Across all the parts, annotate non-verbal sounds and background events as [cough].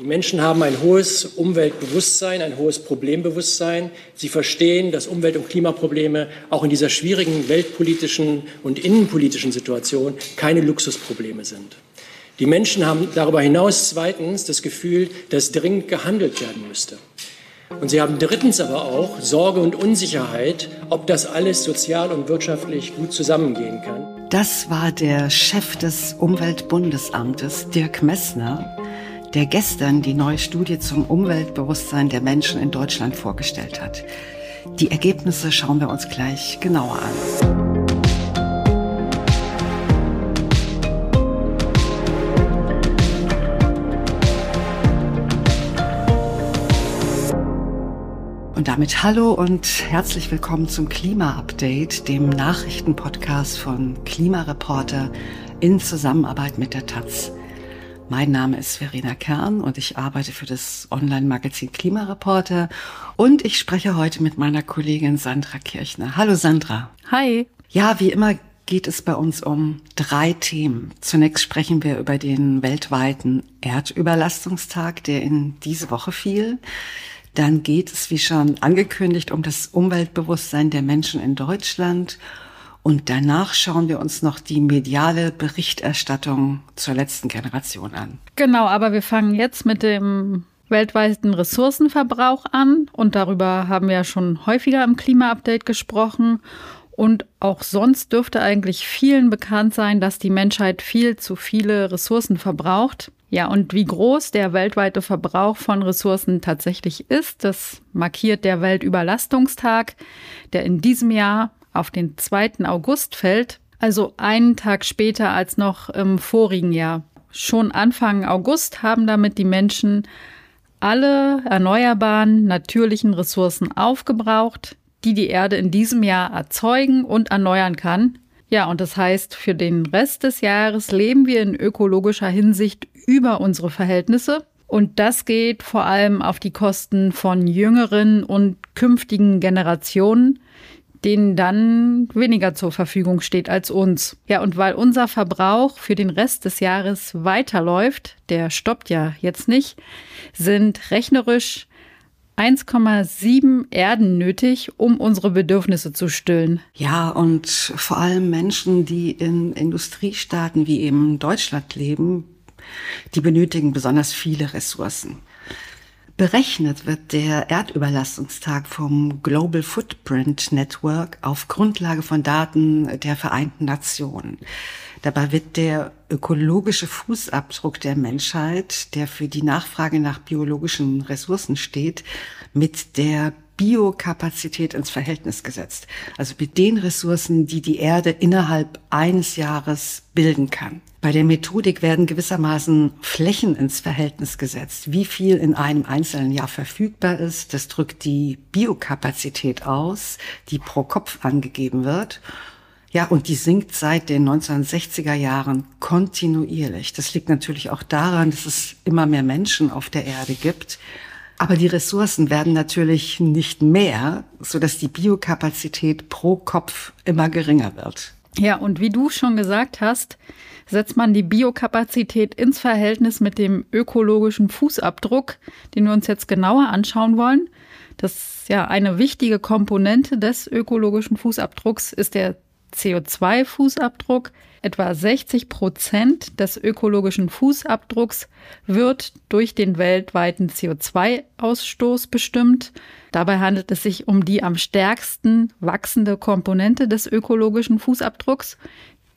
Die Menschen haben ein hohes Umweltbewusstsein, ein hohes Problembewusstsein. Sie verstehen, dass Umwelt- und Klimaprobleme auch in dieser schwierigen weltpolitischen und innenpolitischen Situation keine Luxusprobleme sind. Die Menschen haben darüber hinaus zweitens das Gefühl, dass dringend gehandelt werden müsste. Und sie haben drittens aber auch Sorge und Unsicherheit, ob das alles sozial und wirtschaftlich gut zusammengehen kann. Das war der Chef des Umweltbundesamtes, Dirk Messner, der gestern die neue Studie zum Umweltbewusstsein der Menschen in Deutschland vorgestellt hat. Die Ergebnisse schauen wir uns gleich genauer an. Und damit hallo und herzlich willkommen zum Klima-Update, dem Nachrichtenpodcast von Klimareporter in Zusammenarbeit mit der Taz. Mein Name ist Verena Kern und ich arbeite für das Online-Magazin Klimareporter und ich spreche heute mit meiner Kollegin Sandra Kirchner. Hallo Sandra. Hi. Ja, wie immer geht es bei uns um drei Themen. Zunächst sprechen wir über den weltweiten Erdüberlastungstag, der in diese Woche fiel. Dann geht es, wie schon angekündigt, um das Umweltbewusstsein der Menschen in Deutschland und danach schauen wir uns noch die mediale Berichterstattung zur letzten Generation an. Genau, aber wir fangen jetzt mit dem weltweiten Ressourcenverbrauch an. Und darüber haben wir ja schon häufiger im Klima-Update gesprochen. Und auch sonst dürfte eigentlich vielen bekannt sein, dass die Menschheit viel zu viele Ressourcen verbraucht. Ja, und wie groß der weltweite Verbrauch von Ressourcen tatsächlich ist, das markiert der Weltüberlastungstag, der in diesem Jahr auf den 2. August fällt, also einen Tag später als noch im vorigen Jahr. Schon Anfang August haben damit die Menschen alle erneuerbaren natürlichen Ressourcen aufgebraucht, die die Erde in diesem Jahr erzeugen und erneuern kann. Ja, und das heißt, für den Rest des Jahres leben wir in ökologischer Hinsicht über unsere Verhältnisse. Und das geht vor allem auf die Kosten von jüngeren und künftigen Generationen, denen dann weniger zur Verfügung steht als uns. Ja, und weil unser Verbrauch für den Rest des Jahres weiterläuft, der stoppt ja jetzt nicht, sind rechnerisch 1,7 Erden nötig, um unsere Bedürfnisse zu stillen. Ja, und vor allem Menschen, die in Industriestaaten wie eben Deutschland leben, die benötigen besonders viele Ressourcen. Berechnet wird der Erdüberlastungstag vom Global Footprint Network auf Grundlage von Daten der Vereinten Nationen. Dabei wird der ökologische Fußabdruck der Menschheit, der für die Nachfrage nach biologischen Ressourcen steht, mit der Biokapazität ins Verhältnis gesetzt. Also mit den Ressourcen, die die Erde innerhalb eines Jahres bilden kann. Bei der Methodik werden gewissermaßen Flächen ins Verhältnis gesetzt. Wie viel in einem einzelnen Jahr verfügbar ist, das drückt die Biokapazität aus, die pro Kopf angegeben wird. Ja, und die sinkt seit den 1960er Jahren kontinuierlich. Das liegt natürlich auch daran, dass es immer mehr Menschen auf der Erde gibt aber die Ressourcen werden natürlich nicht mehr, so dass die Biokapazität pro Kopf immer geringer wird. Ja, und wie du schon gesagt hast, setzt man die Biokapazität ins Verhältnis mit dem ökologischen Fußabdruck, den wir uns jetzt genauer anschauen wollen. Das ist ja eine wichtige Komponente des ökologischen Fußabdrucks ist der CO2-Fußabdruck. Etwa 60 Prozent des ökologischen Fußabdrucks wird durch den weltweiten CO2-Ausstoß bestimmt. Dabei handelt es sich um die am stärksten wachsende Komponente des ökologischen Fußabdrucks.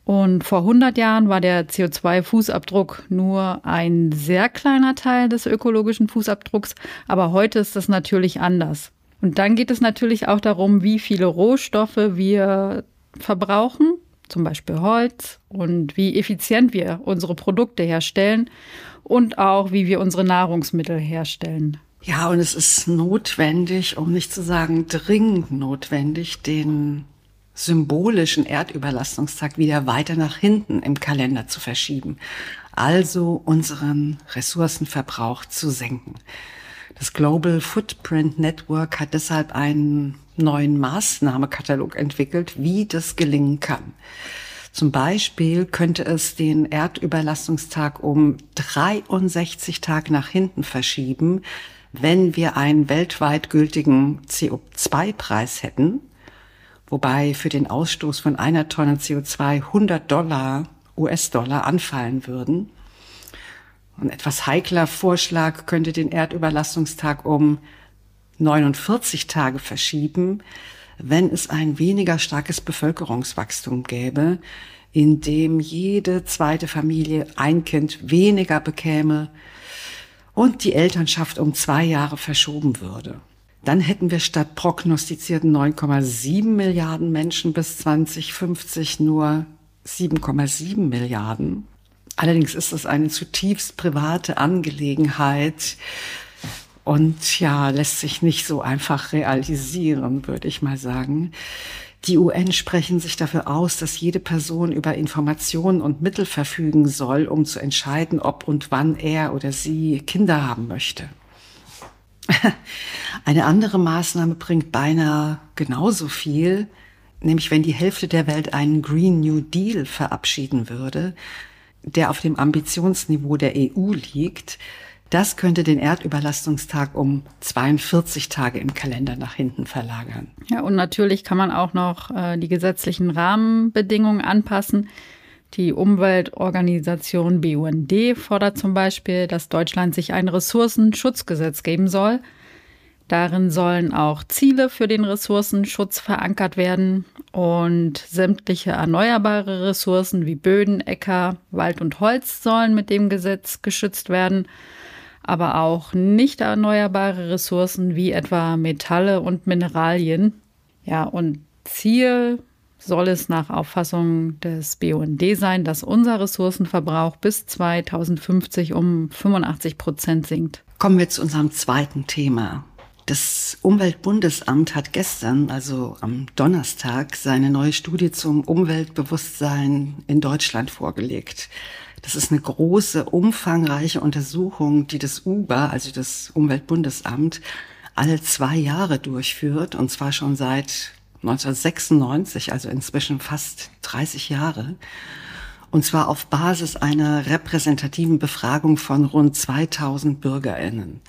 Und vor 100 Jahren war der CO2-Fußabdruck nur ein sehr kleiner Teil des ökologischen Fußabdrucks, aber heute ist das natürlich anders. Und dann geht es natürlich auch darum, wie viele Rohstoffe wir verbrauchen, zum Beispiel Holz, und wie effizient wir unsere Produkte herstellen und auch wie wir unsere Nahrungsmittel herstellen. Ja, und es ist notwendig, um nicht zu sagen dringend notwendig, den symbolischen Erdüberlastungstag wieder weiter nach hinten im Kalender zu verschieben. Also unseren Ressourcenverbrauch zu senken. Das Global Footprint Network hat deshalb einen neuen Maßnahmekatalog entwickelt, wie das gelingen kann. Zum Beispiel könnte es den Erdüberlastungstag um 63 Tage nach hinten verschieben, wenn wir einen weltweit gültigen CO2-Preis hätten, wobei für den Ausstoß von einer Tonne CO2 100 Dollar US-Dollar anfallen würden. Ein etwas heikler Vorschlag könnte den Erdüberlastungstag um 49 Tage verschieben, wenn es ein weniger starkes Bevölkerungswachstum gäbe, in dem jede zweite Familie ein Kind weniger bekäme und die Elternschaft um zwei Jahre verschoben würde. Dann hätten wir statt prognostizierten 9,7 Milliarden Menschen bis 2050 nur 7,7 Milliarden. Allerdings ist es eine zutiefst private Angelegenheit und ja, lässt sich nicht so einfach realisieren, würde ich mal sagen. Die UN sprechen sich dafür aus, dass jede Person über Informationen und Mittel verfügen soll, um zu entscheiden, ob und wann er oder sie Kinder haben möchte. [laughs] Eine andere Maßnahme bringt beinahe genauso viel, nämlich wenn die Hälfte der Welt einen Green New Deal verabschieden würde, der auf dem Ambitionsniveau der EU liegt, das könnte den Erdüberlastungstag um 42 Tage im Kalender nach hinten verlagern. Ja, und natürlich kann man auch noch äh, die gesetzlichen Rahmenbedingungen anpassen. Die Umweltorganisation BUND fordert zum Beispiel, dass Deutschland sich ein Ressourcenschutzgesetz geben soll. Darin sollen auch Ziele für den Ressourcenschutz verankert werden und sämtliche erneuerbare Ressourcen wie Böden, Äcker, Wald und Holz sollen mit dem Gesetz geschützt werden aber auch nicht erneuerbare Ressourcen wie etwa Metalle und Mineralien. Ja, und Ziel soll es nach Auffassung des BUND sein, dass unser Ressourcenverbrauch bis 2050 um 85 Prozent sinkt. Kommen wir zu unserem zweiten Thema. Das Umweltbundesamt hat gestern, also am Donnerstag, seine neue Studie zum Umweltbewusstsein in Deutschland vorgelegt. Das ist eine große, umfangreiche Untersuchung, die das UBA, also das Umweltbundesamt, alle zwei Jahre durchführt, und zwar schon seit 1996, also inzwischen fast 30 Jahre. Und zwar auf Basis einer repräsentativen Befragung von rund 2000 Bürgerinnen.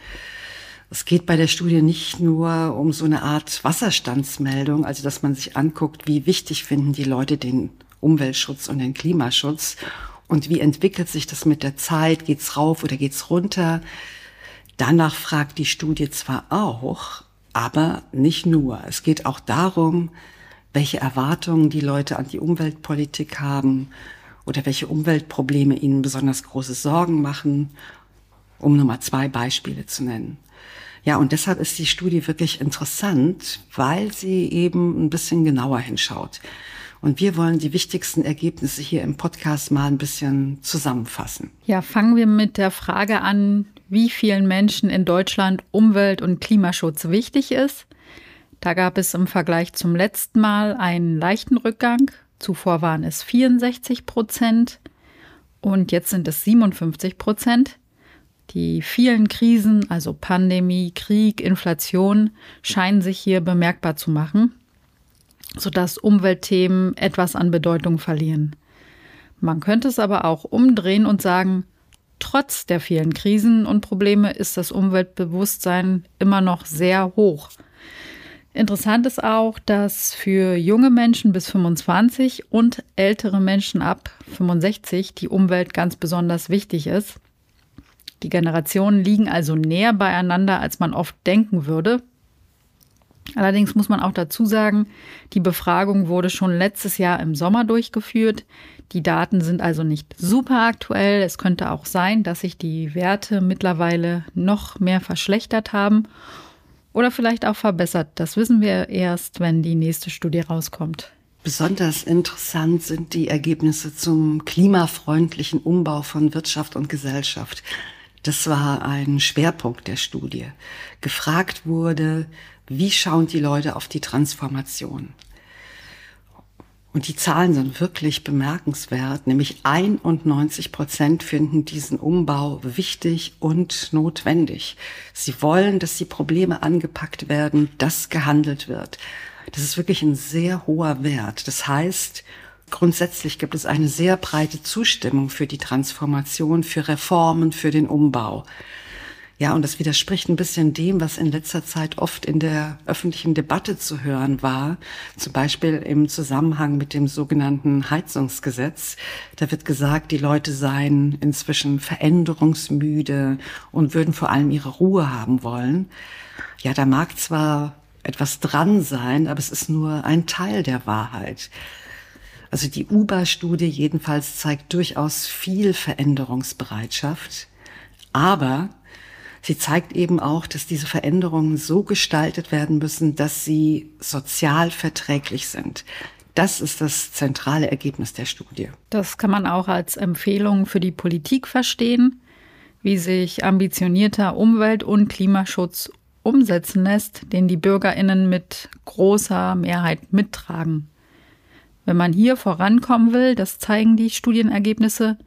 Es geht bei der Studie nicht nur um so eine Art Wasserstandsmeldung, also dass man sich anguckt, wie wichtig finden die Leute den Umweltschutz und den Klimaschutz und wie entwickelt sich das mit der Zeit? Geht's rauf oder geht's runter? Danach fragt die Studie zwar auch, aber nicht nur. Es geht auch darum, welche Erwartungen die Leute an die Umweltpolitik haben oder welche Umweltprobleme ihnen besonders große Sorgen machen, um nur mal zwei Beispiele zu nennen. Ja, und deshalb ist die Studie wirklich interessant, weil sie eben ein bisschen genauer hinschaut. Und wir wollen die wichtigsten Ergebnisse hier im Podcast mal ein bisschen zusammenfassen. Ja, fangen wir mit der Frage an, wie vielen Menschen in Deutschland Umwelt- und Klimaschutz wichtig ist. Da gab es im Vergleich zum letzten Mal einen leichten Rückgang. Zuvor waren es 64 Prozent und jetzt sind es 57 Prozent. Die vielen Krisen, also Pandemie, Krieg, Inflation, scheinen sich hier bemerkbar zu machen sodass Umweltthemen etwas an Bedeutung verlieren. Man könnte es aber auch umdrehen und sagen, trotz der vielen Krisen und Probleme ist das Umweltbewusstsein immer noch sehr hoch. Interessant ist auch, dass für junge Menschen bis 25 und ältere Menschen ab 65 die Umwelt ganz besonders wichtig ist. Die Generationen liegen also näher beieinander, als man oft denken würde, Allerdings muss man auch dazu sagen, die Befragung wurde schon letztes Jahr im Sommer durchgeführt. Die Daten sind also nicht super aktuell. Es könnte auch sein, dass sich die Werte mittlerweile noch mehr verschlechtert haben oder vielleicht auch verbessert. Das wissen wir erst, wenn die nächste Studie rauskommt. Besonders interessant sind die Ergebnisse zum klimafreundlichen Umbau von Wirtschaft und Gesellschaft. Das war ein Schwerpunkt der Studie. Gefragt wurde, wie schauen die Leute auf die Transformation? Und die Zahlen sind wirklich bemerkenswert, nämlich 91 Prozent finden diesen Umbau wichtig und notwendig. Sie wollen, dass die Probleme angepackt werden, dass gehandelt wird. Das ist wirklich ein sehr hoher Wert. Das heißt, grundsätzlich gibt es eine sehr breite Zustimmung für die Transformation, für Reformen, für den Umbau. Ja, und das widerspricht ein bisschen dem, was in letzter Zeit oft in der öffentlichen Debatte zu hören war. Zum Beispiel im Zusammenhang mit dem sogenannten Heizungsgesetz. Da wird gesagt, die Leute seien inzwischen veränderungsmüde und würden vor allem ihre Ruhe haben wollen. Ja, da mag zwar etwas dran sein, aber es ist nur ein Teil der Wahrheit. Also die UBA-Studie jedenfalls zeigt durchaus viel Veränderungsbereitschaft, aber sie zeigt eben auch, dass diese Veränderungen so gestaltet werden müssen, dass sie sozial verträglich sind. Das ist das zentrale Ergebnis der Studie. Das kann man auch als Empfehlung für die Politik verstehen, wie sich ambitionierter Umwelt- und Klimaschutz umsetzen lässt, den die Bürgerinnen mit großer Mehrheit mittragen. Wenn man hier vorankommen will, das zeigen die Studienergebnisse,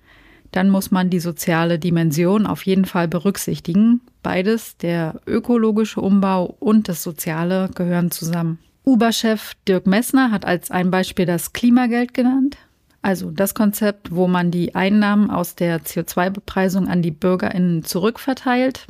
dann muss man die soziale Dimension auf jeden Fall berücksichtigen. Beides, der ökologische Umbau und das Soziale, gehören zusammen. Uber-Chef Dirk Messner hat als ein Beispiel das Klimageld genannt, also das Konzept, wo man die Einnahmen aus der CO2-Bepreisung an die Bürgerinnen zurückverteilt.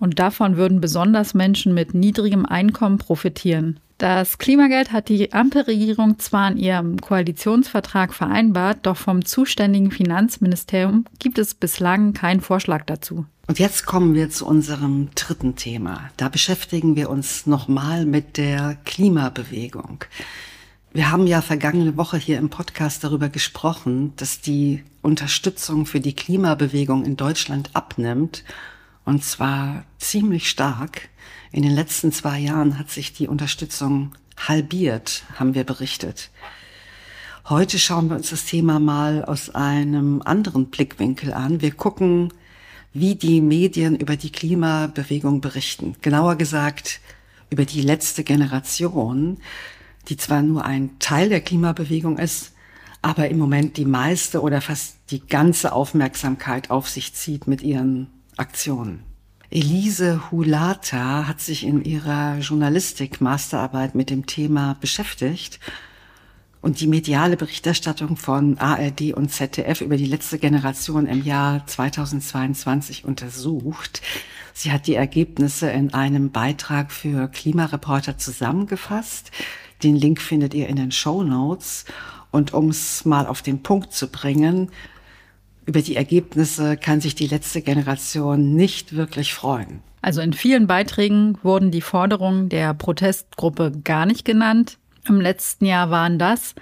Und davon würden besonders Menschen mit niedrigem Einkommen profitieren. Das Klimageld hat die Ampelregierung zwar in ihrem Koalitionsvertrag vereinbart, doch vom zuständigen Finanzministerium gibt es bislang keinen Vorschlag dazu. Und jetzt kommen wir zu unserem dritten Thema. Da beschäftigen wir uns nochmal mit der Klimabewegung. Wir haben ja vergangene Woche hier im Podcast darüber gesprochen, dass die Unterstützung für die Klimabewegung in Deutschland abnimmt und zwar ziemlich stark. In den letzten zwei Jahren hat sich die Unterstützung halbiert, haben wir berichtet. Heute schauen wir uns das Thema mal aus einem anderen Blickwinkel an. Wir gucken, wie die Medien über die Klimabewegung berichten. Genauer gesagt, über die letzte Generation, die zwar nur ein Teil der Klimabewegung ist, aber im Moment die meiste oder fast die ganze Aufmerksamkeit auf sich zieht mit ihren Aktionen. Elise Hulata hat sich in ihrer Journalistik-Masterarbeit mit dem Thema beschäftigt und die mediale Berichterstattung von ARD und ZDF über die letzte Generation im Jahr 2022 untersucht. Sie hat die Ergebnisse in einem Beitrag für Klimareporter zusammengefasst. Den Link findet ihr in den Show Notes. Und um es mal auf den Punkt zu bringen, über die Ergebnisse kann sich die letzte Generation nicht wirklich freuen. Also in vielen Beiträgen wurden die Forderungen der Protestgruppe gar nicht genannt. Im letzten Jahr waren das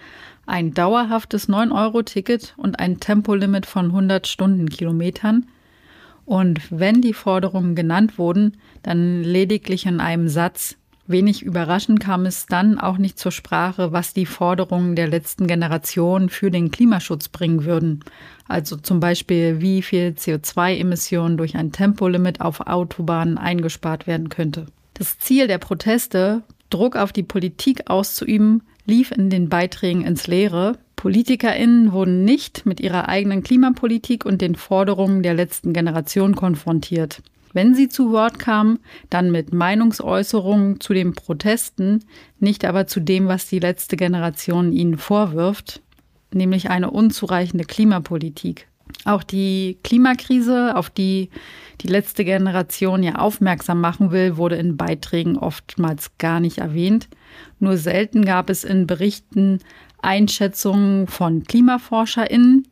ein dauerhaftes 9-Euro-Ticket und ein Tempolimit von 100 Stundenkilometern. Und wenn die Forderungen genannt wurden, dann lediglich in einem Satz. Wenig überraschend kam es dann auch nicht zur Sprache, was die Forderungen der letzten Generation für den Klimaschutz bringen würden. Also zum Beispiel, wie viel CO2-Emissionen durch ein Tempolimit auf Autobahnen eingespart werden könnte. Das Ziel der Proteste, Druck auf die Politik auszuüben, lief in den Beiträgen ins Leere. PolitikerInnen wurden nicht mit ihrer eigenen Klimapolitik und den Forderungen der letzten Generation konfrontiert. Wenn sie zu Wort kamen, dann mit Meinungsäußerungen zu den Protesten, nicht aber zu dem, was die letzte Generation ihnen vorwirft, nämlich eine unzureichende Klimapolitik. Auch die Klimakrise, auf die die letzte Generation ja aufmerksam machen will, wurde in Beiträgen oftmals gar nicht erwähnt. Nur selten gab es in Berichten Einschätzungen von KlimaforscherInnen,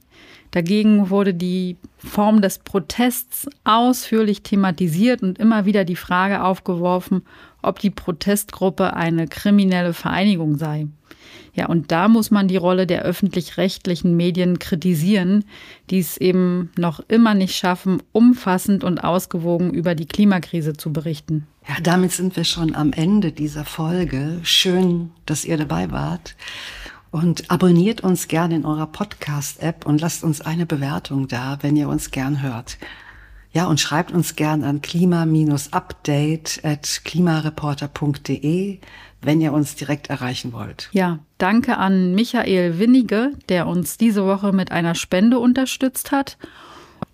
Dagegen wurde die Form des Protests ausführlich thematisiert und immer wieder die Frage aufgeworfen, ob die Protestgruppe eine kriminelle Vereinigung sei. Ja, und da muss man die Rolle der öffentlich-rechtlichen Medien kritisieren, die es eben noch immer nicht schaffen, umfassend und ausgewogen über die Klimakrise zu berichten. Ja, damit sind wir schon am Ende dieser Folge. Schön, dass ihr dabei wart. Und abonniert uns gerne in eurer Podcast-App und lasst uns eine Bewertung da, wenn ihr uns gern hört. Ja, und schreibt uns gern an klima-update at klimareporter.de, wenn ihr uns direkt erreichen wollt. Ja, danke an Michael Winnige, der uns diese Woche mit einer Spende unterstützt hat.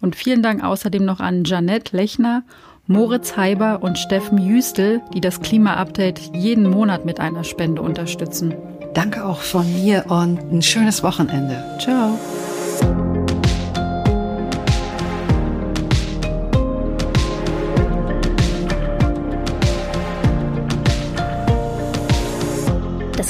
Und vielen Dank außerdem noch an Janette Lechner, Moritz Heiber und Steffen Jüstel, die das Klima-Update jeden Monat mit einer Spende unterstützen. Danke auch von mir und ein schönes Wochenende. Ciao.